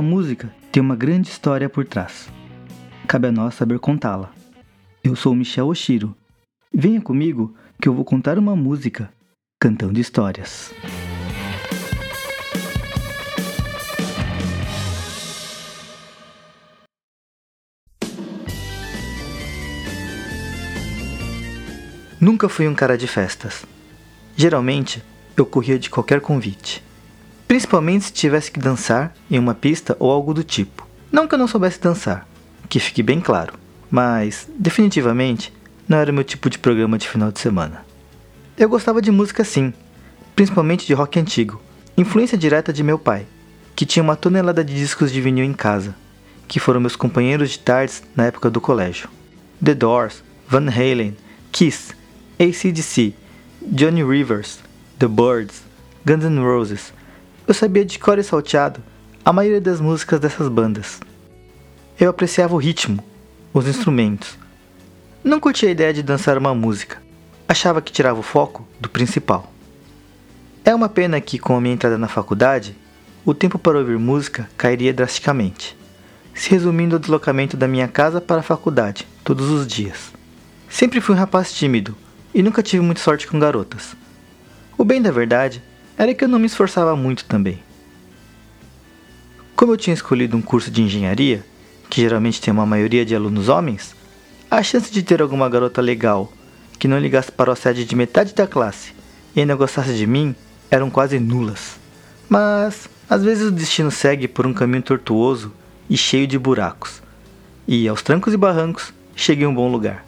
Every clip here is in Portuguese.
Toda música tem uma grande história por trás. Cabe a nós saber contá-la. Eu sou Michel Oshiro. Venha comigo que eu vou contar uma música cantando histórias. Nunca fui um cara de festas. Geralmente, eu corria de qualquer convite. Principalmente se tivesse que dançar em uma pista ou algo do tipo. Não que eu não soubesse dançar, que fique bem claro, mas definitivamente não era meu tipo de programa de final de semana. Eu gostava de música sim, principalmente de rock antigo, influência direta de meu pai, que tinha uma tonelada de discos de vinil em casa, que foram meus companheiros de tardes na época do colégio. The Doors, Van Halen, Kiss, ACDC, Johnny Rivers, The Birds, Guns N' Roses. Eu sabia de cor e salteado a maioria das músicas dessas bandas. Eu apreciava o ritmo, os instrumentos. Não curtia a ideia de dançar uma música. Achava que tirava o foco do principal. É uma pena que, com a minha entrada na faculdade, o tempo para ouvir música cairia drasticamente, se resumindo ao deslocamento da minha casa para a faculdade, todos os dias. Sempre fui um rapaz tímido e nunca tive muita sorte com garotas. O bem da verdade era que eu não me esforçava muito também. Como eu tinha escolhido um curso de engenharia, que geralmente tem uma maioria de alunos homens, a chance de ter alguma garota legal que não ligasse para o assédio de metade da classe e ainda gostasse de mim eram quase nulas. Mas às vezes o destino segue por um caminho tortuoso e cheio de buracos, e aos trancos e barrancos cheguei a um bom lugar.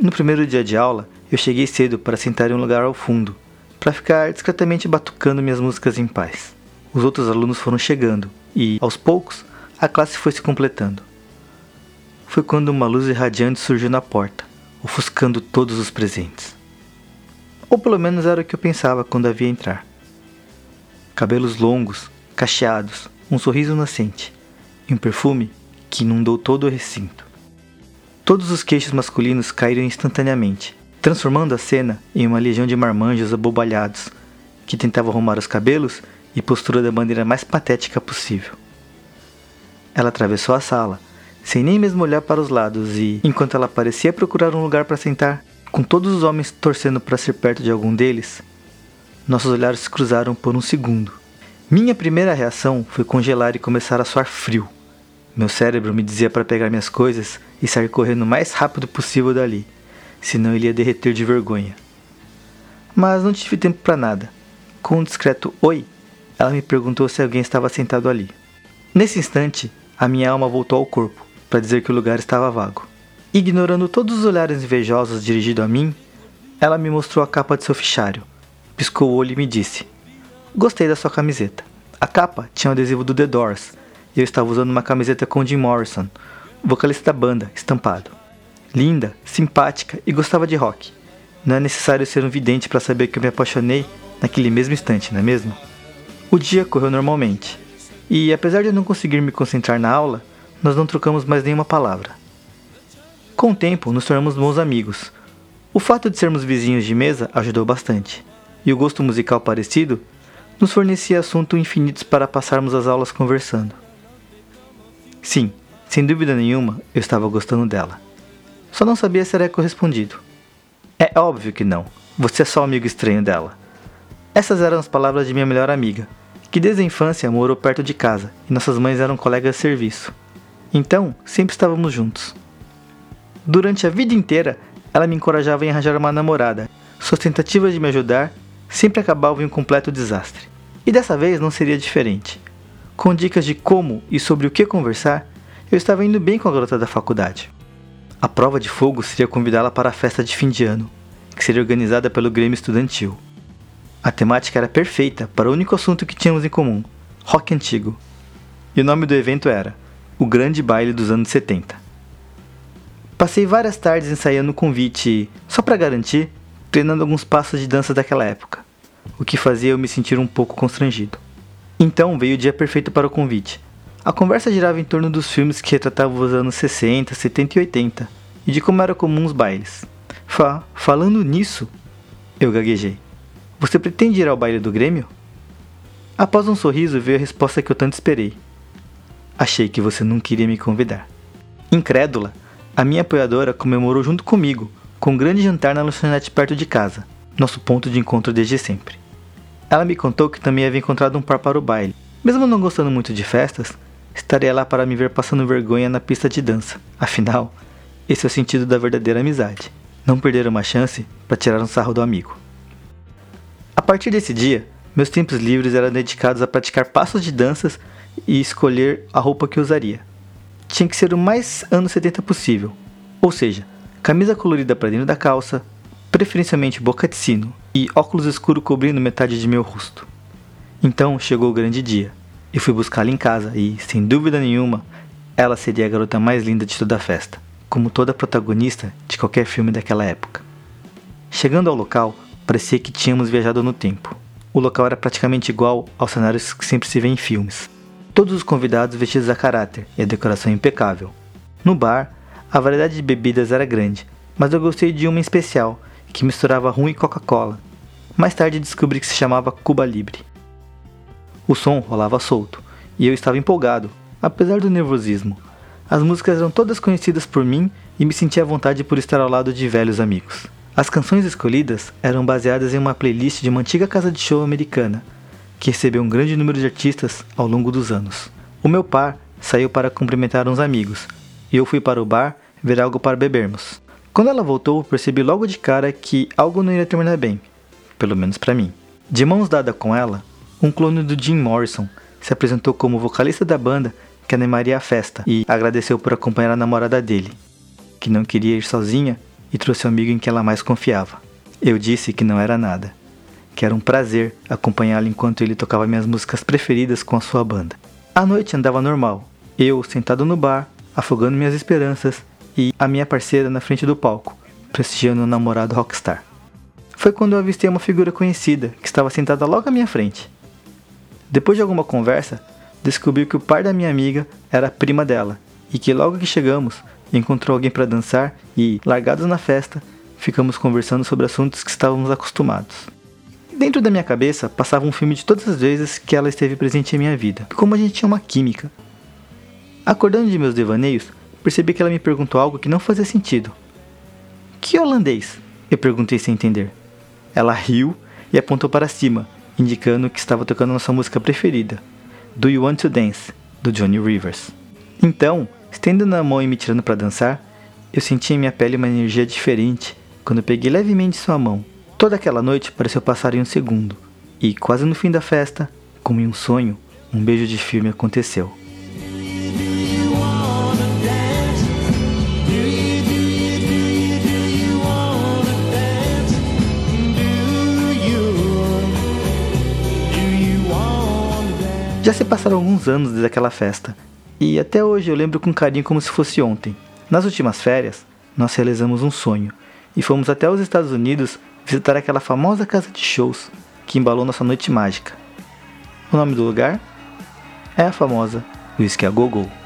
No primeiro dia de aula, eu cheguei cedo para sentar em um lugar ao fundo, para ficar discretamente batucando minhas músicas em paz. Os outros alunos foram chegando e, aos poucos, a classe foi se completando. Foi quando uma luz irradiante surgiu na porta, ofuscando todos os presentes. Ou pelo menos era o que eu pensava quando havia entrar. Cabelos longos, cacheados, um sorriso inocente e um perfume que inundou todo o recinto. Todos os queixos masculinos caíram instantaneamente, transformando a cena em uma legião de marmanjos abobalhados que tentavam arrumar os cabelos e postura da maneira mais patética possível. Ela atravessou a sala, sem nem mesmo olhar para os lados, e, enquanto ela parecia procurar um lugar para sentar, com todos os homens torcendo para ser perto de algum deles, nossos olhares se cruzaram por um segundo. Minha primeira reação foi congelar e começar a suar frio. Meu cérebro me dizia para pegar minhas coisas e sair correndo o mais rápido possível dali, senão ele ia derreter de vergonha. Mas não tive tempo para nada. Com um discreto oi, ela me perguntou se alguém estava sentado ali. Nesse instante, a minha alma voltou ao corpo, para dizer que o lugar estava vago. Ignorando todos os olhares invejosos dirigidos a mim, ela me mostrou a capa de seu fichário, piscou o olho e me disse: Gostei da sua camiseta. A capa tinha o um adesivo do The Doors e eu estava usando uma camiseta com Jim Morrison, vocalista da banda, estampado. Linda, simpática e gostava de rock. Não é necessário ser um vidente para saber que eu me apaixonei naquele mesmo instante, não é mesmo? O dia correu normalmente. E apesar de eu não conseguir me concentrar na aula, nós não trocamos mais nenhuma palavra. Com o tempo, nos tornamos bons amigos. O fato de sermos vizinhos de mesa ajudou bastante, e o gosto musical parecido nos fornecia assuntos infinitos para passarmos as aulas conversando. Sim, sem dúvida nenhuma, eu estava gostando dela. Só não sabia se era correspondido. É óbvio que não. Você é só amigo estranho dela. Essas eram as palavras de minha melhor amiga, que desde a infância morou perto de casa e nossas mães eram colegas de serviço. Então, sempre estávamos juntos. Durante a vida inteira, ela me encorajava em arranjar uma namorada. Suas tentativas de me ajudar sempre acabavam em um completo desastre. E dessa vez não seria diferente. Com dicas de como e sobre o que conversar, eu estava indo bem com a garota da faculdade. A prova de fogo seria convidá-la para a festa de fim de ano, que seria organizada pelo Grêmio Estudantil. A temática era perfeita para o único assunto que tínhamos em comum: rock antigo. E o nome do evento era O Grande Baile dos Anos 70. Passei várias tardes ensaiando o convite só para garantir, treinando alguns passos de dança daquela época, o que fazia eu me sentir um pouco constrangido. Então veio o dia perfeito para o convite. A conversa girava em torno dos filmes que retratavam os anos 60, 70 e 80 e de como eram comuns os bailes. Fa, falando nisso, eu gaguejei. Você pretende ir ao baile do Grêmio? Após um sorriso veio a resposta que eu tanto esperei. Achei que você não queria me convidar. Incrédula, a minha apoiadora comemorou junto comigo, com um grande jantar na lanchonete perto de casa, nosso ponto de encontro desde sempre. Ela me contou que também havia encontrado um par para o baile. Mesmo não gostando muito de festas, estaria lá para me ver passando vergonha na pista de dança. Afinal, esse é o sentido da verdadeira amizade. Não perder uma chance para tirar um sarro do amigo. A partir desse dia, meus tempos livres eram dedicados a praticar passos de danças e escolher a roupa que usaria. Tinha que ser o mais anos 70 possível, ou seja, camisa colorida para dentro da calça, preferencialmente boca de sino e óculos escuros cobrindo metade de meu rosto. Então chegou o grande dia. Eu fui buscá-la em casa e, sem dúvida nenhuma, ela seria a garota mais linda de toda a festa, como toda protagonista de qualquer filme daquela época. Chegando ao local, parecia que tínhamos viajado no tempo. O local era praticamente igual aos cenários que sempre se vê em filmes. Todos os convidados vestidos a caráter e a decoração impecável. No bar, a variedade de bebidas era grande, mas eu gostei de uma especial, que misturava rum e Coca-Cola. Mais tarde descobri que se chamava Cuba Libre. O som rolava solto, e eu estava empolgado, apesar do nervosismo. As músicas eram todas conhecidas por mim e me sentia à vontade por estar ao lado de velhos amigos. As canções escolhidas eram baseadas em uma playlist de uma antiga casa de show americana, que recebeu um grande número de artistas ao longo dos anos. O meu par saiu para cumprimentar uns amigos, e eu fui para o bar ver algo para bebermos. Quando ela voltou, percebi logo de cara que algo não ia terminar bem, pelo menos para mim. De mãos dadas com ela, um clone do Jim Morrison se apresentou como vocalista da banda que animaria a festa e agradeceu por acompanhar a namorada dele, que não queria ir sozinha e trouxe o amigo em que ela mais confiava. Eu disse que não era nada, que era um prazer acompanhá-lo enquanto ele tocava minhas músicas preferidas com a sua banda. A noite andava normal, eu sentado no bar, afogando minhas esperanças e a minha parceira na frente do palco, prestigiando o namorado rockstar. Foi quando eu avistei uma figura conhecida que estava sentada logo à minha frente. Depois de alguma conversa, descobri que o pai da minha amiga era prima dela e que logo que chegamos encontrou alguém para dançar e, largados na festa, ficamos conversando sobre assuntos que estávamos acostumados. Dentro da minha cabeça passava um filme de todas as vezes que ela esteve presente em minha vida, como a gente tinha uma química. Acordando de meus devaneios, percebi que ela me perguntou algo que não fazia sentido. Que holandês? Eu perguntei sem entender. Ela riu e apontou para cima, indicando que estava tocando nossa música preferida, Do You Want to Dance, do Johnny Rivers. Então, Estendendo a mão e me tirando para dançar, eu senti em minha pele uma energia diferente quando peguei levemente sua mão. Toda aquela noite pareceu passar em um segundo, e quase no fim da festa, como em um sonho, um beijo de filme aconteceu. Já se passaram alguns anos desde aquela festa, e até hoje eu lembro com carinho como se fosse ontem. Nas últimas férias, nós realizamos um sonho e fomos até os Estados Unidos visitar aquela famosa casa de shows que embalou nossa noite mágica. O nome do lugar é a famosa Whisky a Go Go.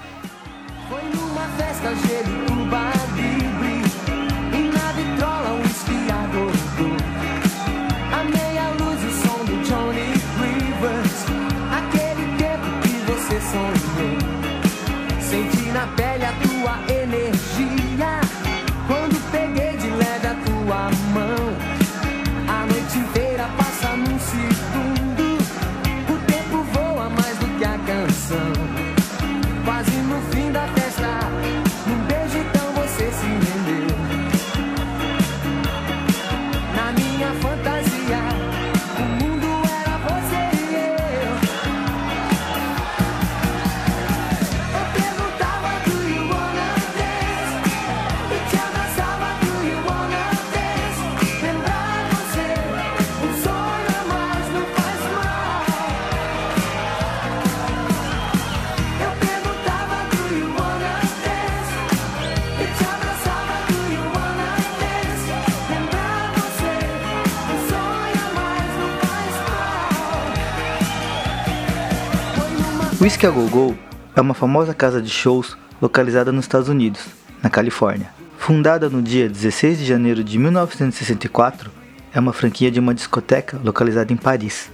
Whisky a Go Go é uma famosa casa de shows localizada nos Estados Unidos, na Califórnia. Fundada no dia 16 de janeiro de 1964, é uma franquia de uma discoteca localizada em Paris.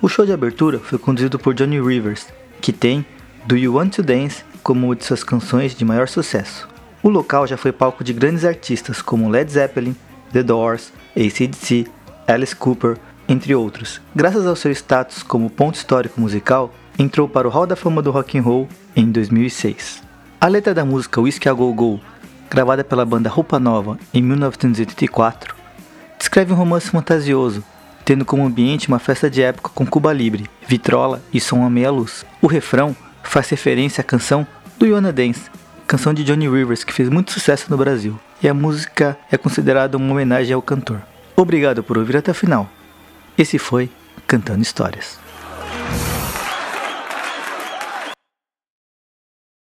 O show de abertura foi conduzido por Johnny Rivers, que tem Do You Want to Dance como uma de suas canções de maior sucesso. O local já foi palco de grandes artistas como Led Zeppelin, The Doors, ACDC, Alice Cooper, entre outros. Graças ao seu status como ponto histórico musical, entrou para o Hall da Fama do Rock and Roll em 2006. A letra da música Whiskey a Go Go, gravada pela banda Roupa Nova em 1984, descreve um romance fantasioso, tendo como ambiente uma festa de época com Cuba Libre, vitrola e som a meia luz. O refrão faz referência à canção do Yona Dance, canção de Johnny Rivers que fez muito sucesso no Brasil, e a música é considerada uma homenagem ao cantor. Obrigado por ouvir até o final. Esse foi Cantando Histórias.